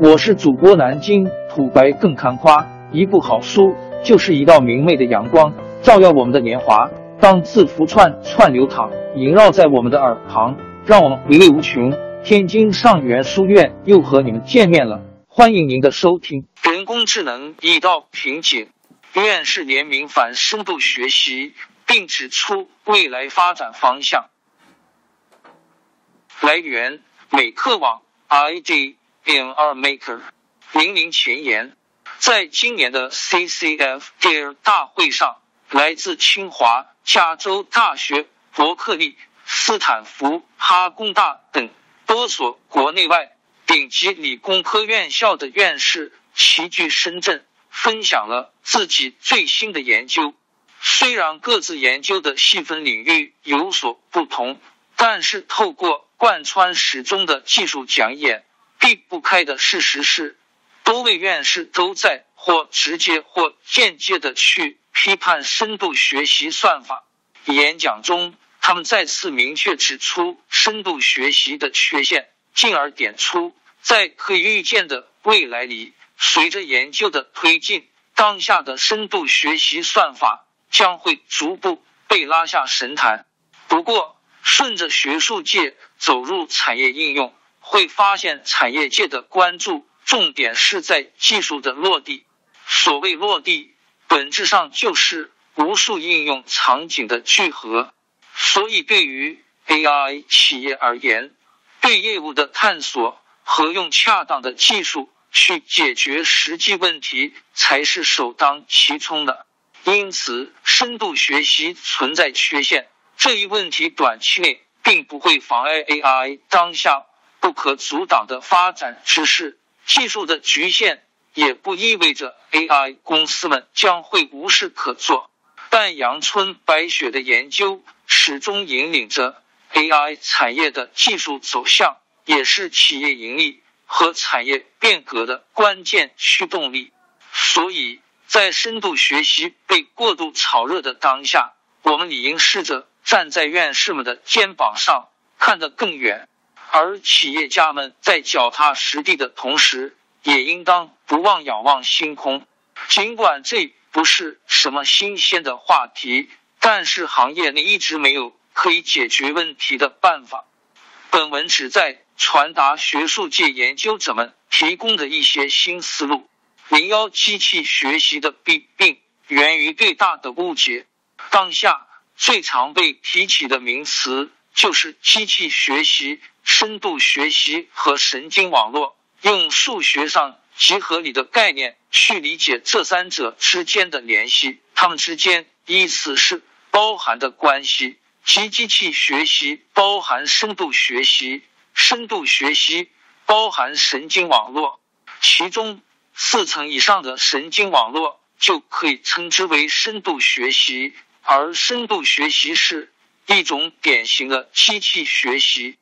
我是主播南京土白更看花，一部好书就是一道明媚的阳光，照耀我们的年华。当字符串串流淌，萦绕在我们的耳旁，让我们回味无穷。天津上元书院又和你们见面了，欢迎您的收听。人工智能已到瓶颈，院士联名反深度学习，并指出未来发展方向。来源：美客网 ID，ID MR Maker。零零前言，在今年的 CCF Dare 大会上，来自清华、加州大学、伯克利、斯坦福、哈工大等。多所国内外顶级理工科院校的院士齐聚深圳，分享了自己最新的研究。虽然各自研究的细分领域有所不同，但是透过贯穿始终的技术讲演，避不开的事实是，多位院士都在或直接或间接的去批判深度学习算法。演讲中。他们再次明确指出深度学习的缺陷，进而点出在可以预见的未来里，随着研究的推进，当下的深度学习算法将会逐步被拉下神坛。不过，顺着学术界走入产业应用，会发现产业界的关注重点是在技术的落地。所谓落地，本质上就是无数应用场景的聚合。所以，对于 AI 企业而言，对业务的探索和用恰当的技术去解决实际问题才是首当其冲的。因此，深度学习存在缺陷这一问题，短期内并不会妨碍 AI 当下不可阻挡的发展之势。技术的局限也不意味着 AI 公司们将会无事可做。但阳春白雪的研究始终引领着 AI 产业的技术走向，也是企业盈利和产业变革的关键驱动力。所以在深度学习被过度炒热的当下，我们理应试着站在院士们的肩膀上看得更远，而企业家们在脚踏实地的同时，也应当不忘仰望星空。尽管这。不是什么新鲜的话题，但是行业内一直没有可以解决问题的办法。本文旨在传达学术界研究者们提供的一些新思路。零幺机器学习的弊病源于对大的误解。当下最常被提起的名词就是机器学习、深度学习和神经网络。用数学上。极合理的概念去理解这三者之间的联系，它们之间依次是包含的关系：即机器学习包含深度学习，深度学习包含神经网络。其中四层以上的神经网络就可以称之为深度学习，而深度学习是一种典型的机器学习。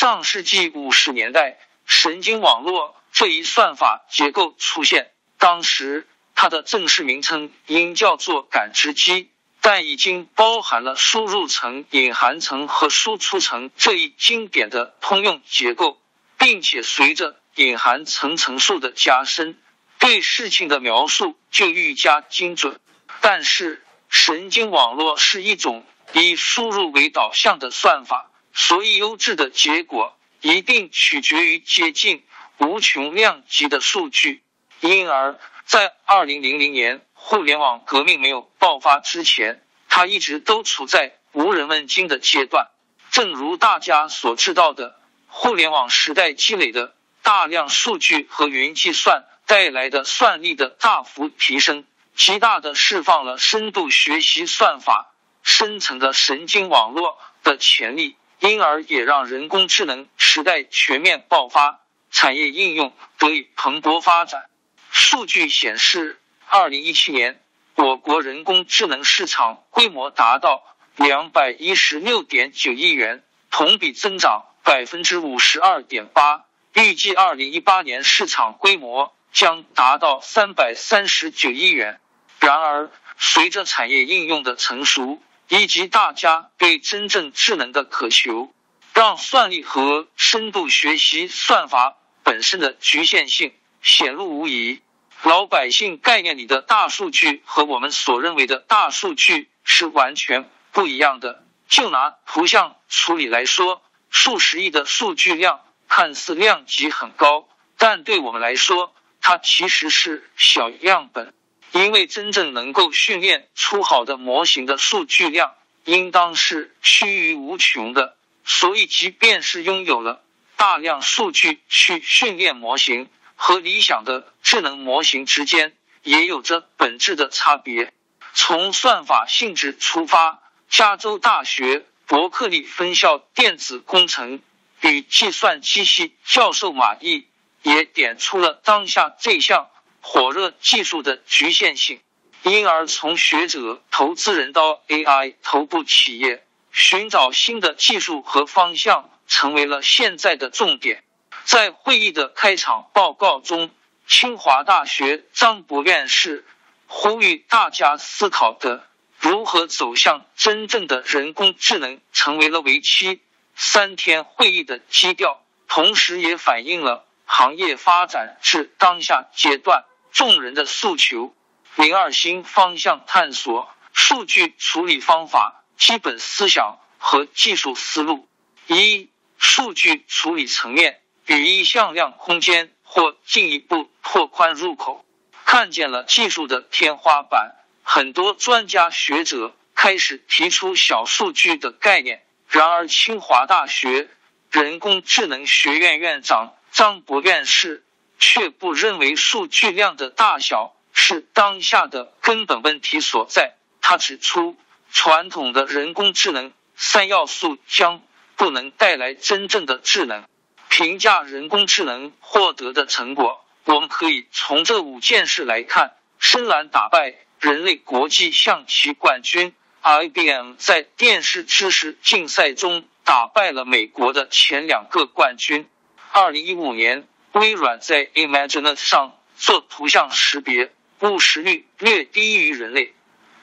上世纪五十年代，神经网络。这一算法结构出现，当时它的正式名称应叫做感知机，但已经包含了输入层、隐含层和输出层这一经典的通用结构，并且随着隐含层层数的加深，对事情的描述就愈加精准。但是，神经网络是一种以输入为导向的算法，所以优质的结果一定取决于接近。无穷量级的数据，因而，在二零零零年互联网革命没有爆发之前，它一直都处在无人问津的阶段。正如大家所知道的，互联网时代积累的大量数据和云计算带来的算力的大幅提升，极大的释放了深度学习算法、深层的神经网络的潜力，因而也让人工智能时代全面爆发。产业应用得以蓬勃发展。数据显示，二零一七年我国人工智能市场规模达到两百一十六点九亿元，同比增长百分之五十二点八。预计二零一八年市场规模将达到三百三十九亿元。然而，随着产业应用的成熟以及大家对真正智能的渴求，让算力和深度学习算法。本身的局限性显露无遗。老百姓概念里的大数据和我们所认为的大数据是完全不一样的。就拿图像处理来说，数十亿的数据量看似量级很高，但对我们来说，它其实是小样本。因为真正能够训练出好的模型的数据量，应当是趋于无穷的。所以，即便是拥有了大量数据去训练模型，和理想的智能模型之间也有着本质的差别。从算法性质出发，加州大学伯克利分校电子工程与计算机系教授马毅也点出了当下这项。火热技术的局限性，因而从学者、投资人到 AI 头部企业，寻找新的技术和方向成为了现在的重点。在会议的开场报告中，清华大学张博院士呼吁大家思考的如何走向真正的人工智能，成为了为期三天会议的基调，同时也反映了行业发展至当下阶段。众人的诉求，零二新方向探索数据处理方法基本思想和技术思路。一、数据处理层面语义向量空间或进一步拓宽入口，看见了技术的天花板。很多专家学者开始提出小数据的概念，然而清华大学人工智能学院院长张博院士。却不认为数据量的大小是当下的根本问题所在。他指出，传统的人工智能三要素将不能带来真正的智能。评价人工智能获得的成果，我们可以从这五件事来看：深蓝打败人类国际象棋冠军，IBM 在电视知识竞赛中打败了美国的前两个冠军。二零一五年。微软在 Imagen 上做图像识别误识率略低于人类，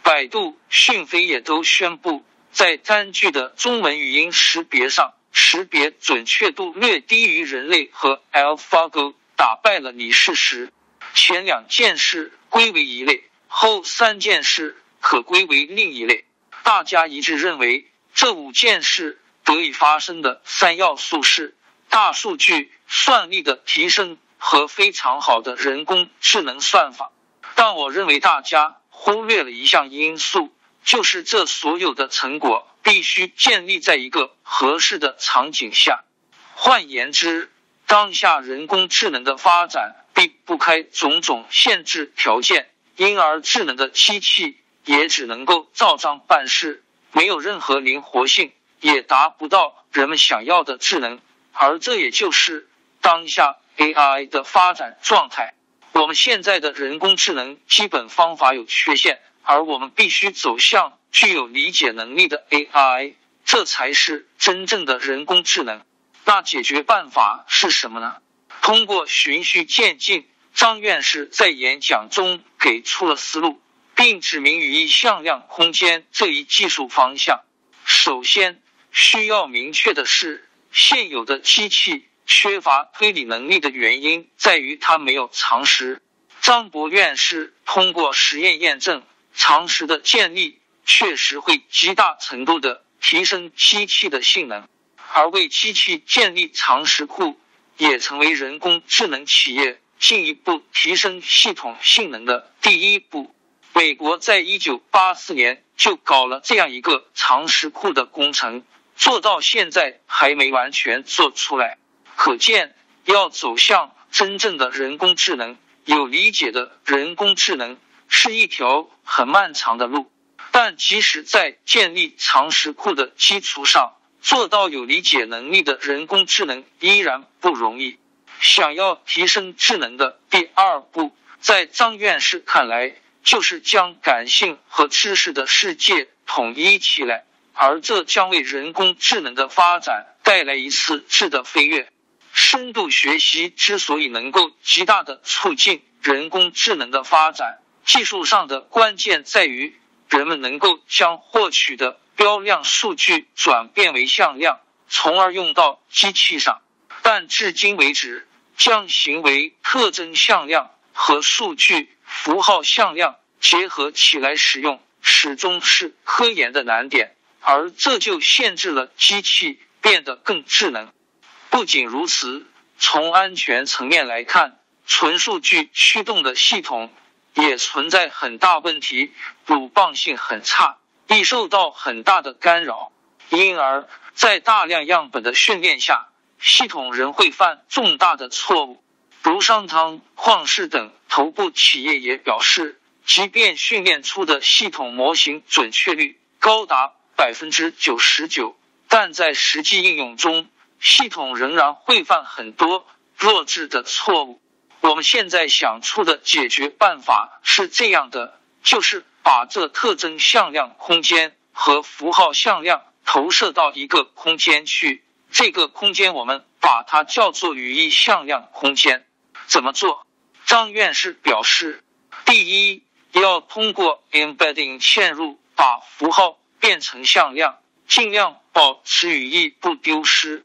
百度、讯飞也都宣布在单句的中文语音识别上识别准确度略低于人类，和 AlphaGo 打败了李世石。前两件事归为一类，后三件事可归为另一类。大家一致认为，这五件事得以发生的三要素是大数据。算力的提升和非常好的人工智能算法，但我认为大家忽略了一项因素，就是这所有的成果必须建立在一个合适的场景下。换言之，当下人工智能的发展避不开种种限制条件，因而智能的机器也只能够照章办事，没有任何灵活性，也达不到人们想要的智能，而这也就是。当下 AI 的发展状态，我们现在的人工智能基本方法有缺陷，而我们必须走向具有理解能力的 AI，这才是真正的人工智能。那解决办法是什么呢？通过循序渐进，张院士在演讲中给出了思路，并指明语义向量空间这一技术方向。首先需要明确的是，现有的机器。缺乏推理能力的原因在于它没有常识。张博院士通过实验验证，常识的建立确实会极大程度的提升机器的性能，而为机器建立常识库，也成为人工智能企业进一步提升系统性能的第一步。美国在一九八四年就搞了这样一个常识库的工程，做到现在还没完全做出来。可见，要走向真正的人工智能、有理解的人工智能，是一条很漫长的路。但即使在建立常识库的基础上，做到有理解能力的人工智能依然不容易。想要提升智能的第二步，在张院士看来，就是将感性和知识的世界统一起来，而这将为人工智能的发展带来一次质的飞跃。深度学习之所以能够极大的促进人工智能的发展，技术上的关键在于人们能够将获取的标量数据转变为向量，从而用到机器上。但至今为止，将行为特征向量和数据符号向量结合起来使用，始终是科研的难点，而这就限制了机器变得更智能。不仅如此，从安全层面来看，纯数据驱动的系统也存在很大问题，鲁棒性很差，易受到很大的干扰，因而，在大量样本的训练下，系统仍会犯重大的错误。如商汤旷视等头部企业也表示，即便训练出的系统模型准确率高达百分之九十九，但在实际应用中，系统仍然会犯很多弱智的错误。我们现在想出的解决办法是这样的：就是把这特征向量空间和符号向量投射到一个空间去，这个空间我们把它叫做语义向量空间。怎么做？张院士表示：第一，要通过 embedding 嵌入，把符号变成向量，尽量保持语义不丢失。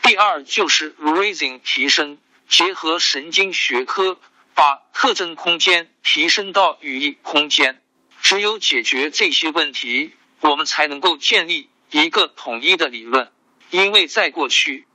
第二就是 raising 提升，结合神经学科，把特征空间提升到语义空间。只有解决这些问题，我们才能够建立一个统一的理论。因为在过去，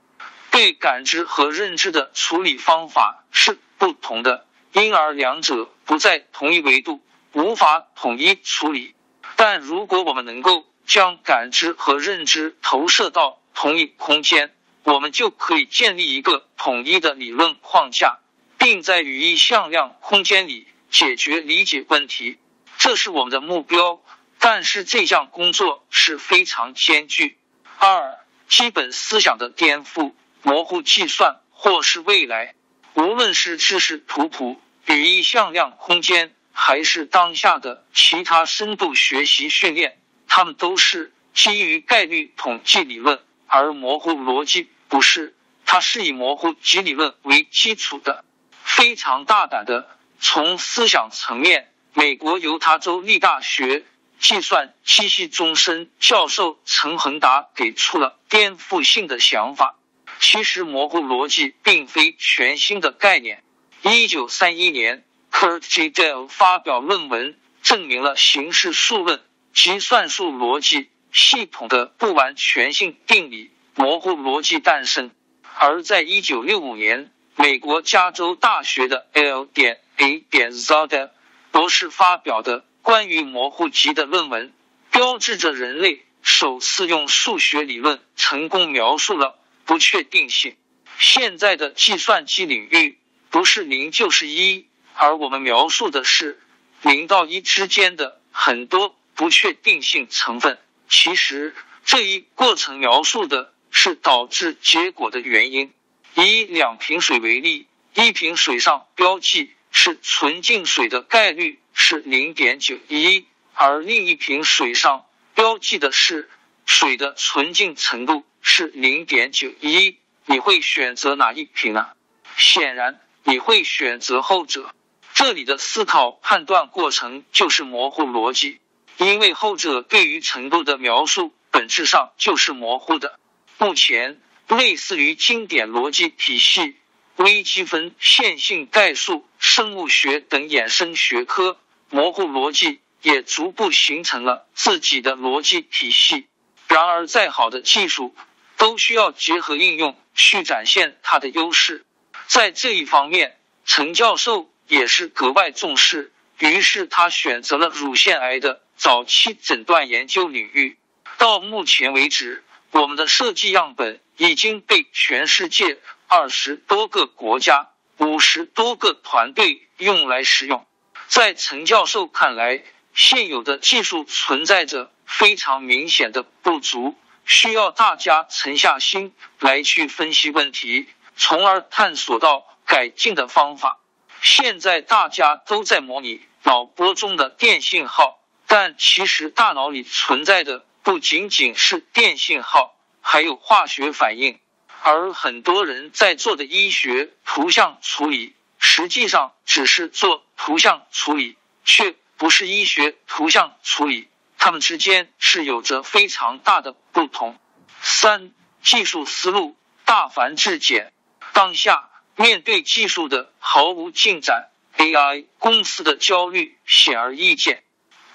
对感知和认知的处理方法是不同的，因而两者不在同一维度，无法统一处理。但如果我们能够将感知和认知投射到同一空间，我们就可以建立一个统一的理论框架，并在语义向量空间里解决理解问题。这是我们的目标，但是这项工作是非常艰巨。二、基本思想的颠覆，模糊计算或是未来，无论是知识图谱、语义向量空间，还是当下的其他深度学习训练，它们都是基于概率统计理论。而模糊逻辑不是，它是以模糊集理论为基础的。非常大胆的，从思想层面，美国犹他州立大学计算机系终身教授陈恒达给出了颠覆性的想法。其实，模糊逻辑并非全新的概念。一九三一年，Kurt J. Dell 发表论文，证明了形式数论及算术逻辑。系统的不完全性定理模糊逻辑诞生，而在一九六五年，美国加州大学的 L 点 A 点 Zada 博士发表的关于模糊集的论文，标志着人类首次用数学理论成功描述了不确定性。现在的计算机领域不是零就是一，而我们描述的是零到一之间的很多不确定性成分。其实这一过程描述的是导致结果的原因。以两瓶水为例，一瓶水上标记是纯净水的概率是零点九一，而另一瓶水上标记的是水的纯净程度是零点九一。你会选择哪一瓶呢？显然你会选择后者。这里的思考判断过程就是模糊逻辑。因为后者对于程度的描述本质上就是模糊的。目前，类似于经典逻辑体系、微积分、线性代数、生物学等衍生学科，模糊逻辑也逐步形成了自己的逻辑体系。然而，再好的技术都需要结合应用去展现它的优势。在这一方面，陈教授也是格外重视。于是，他选择了乳腺癌的。早期诊断研究领域，到目前为止，我们的设计样本已经被全世界二十多个国家、五十多个团队用来使用。在陈教授看来，现有的技术存在着非常明显的不足，需要大家沉下心来去分析问题，从而探索到改进的方法。现在大家都在模拟脑波中的电信号。但其实大脑里存在的不仅仅是电信号，还有化学反应。而很多人在做的医学图像处理，实际上只是做图像处理，却不是医学图像处理。它们之间是有着非常大的不同。三、技术思路大繁至简。当下面对技术的毫无进展，AI 公司的焦虑显而易见。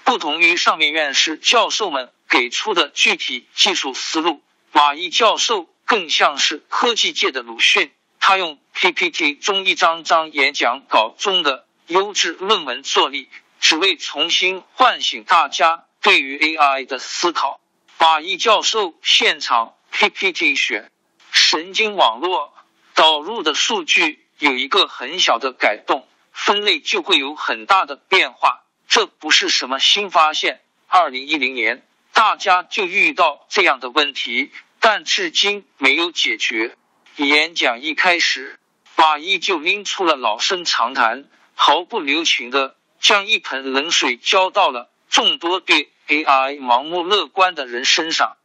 不同于上面院士教授们给出的具体技术思路，马毅教授更像是科技界的鲁迅。他用 PPT 中一张张演讲稿中的优质论文作例，只为重新唤醒大家对于 AI 的思考。马毅教授现场 PPT 选神经网络导入的数据有一个很小的改动，分类就会有很大的变化。这不是什么新发现。二零一零年，大家就遇到这样的问题，但至今没有解决。演讲一开始，马伊就拎出了老生常谈，毫不留情的将一盆冷水浇到了众多对 AI 盲目乐观的人身上。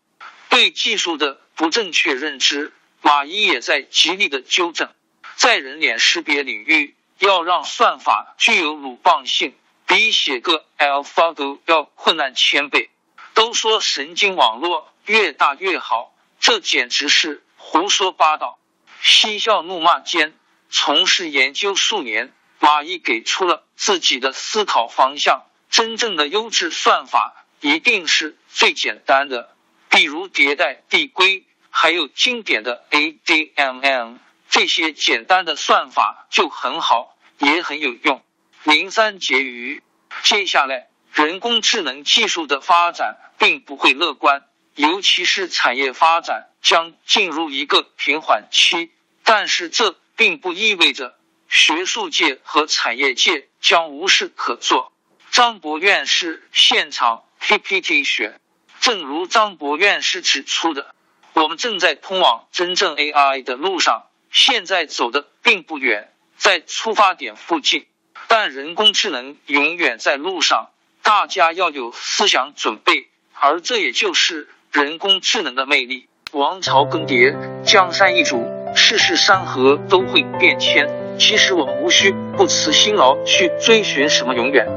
对技术的不正确认知，马伊也在极力的纠正。在人脸识别领域，要让算法具有鲁棒性。比写个 AlphaGo 要困难千倍。都说神经网络越大越好，这简直是胡说八道。嬉笑怒骂间，从事研究数年，马伊给出了自己的思考方向。真正的优质算法一定是最简单的，比如迭代递归，还有经典的 ADMM，这些简单的算法就很好，也很有用。零三结余，接下来人工智能技术的发展并不会乐观，尤其是产业发展将进入一个平缓期。但是这并不意味着学术界和产业界将无事可做。张博院士现场 PPT 选，正如张博院士指出的，我们正在通往真正 AI 的路上，现在走的并不远，在出发点附近。但人工智能永远在路上，大家要有思想准备，而这也就是人工智能的魅力。王朝更迭，江山易主，世事山河都会变迁。其实我们无需不辞辛劳去追寻什么永远，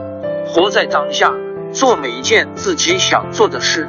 活在当下，做每一件自己想做的事，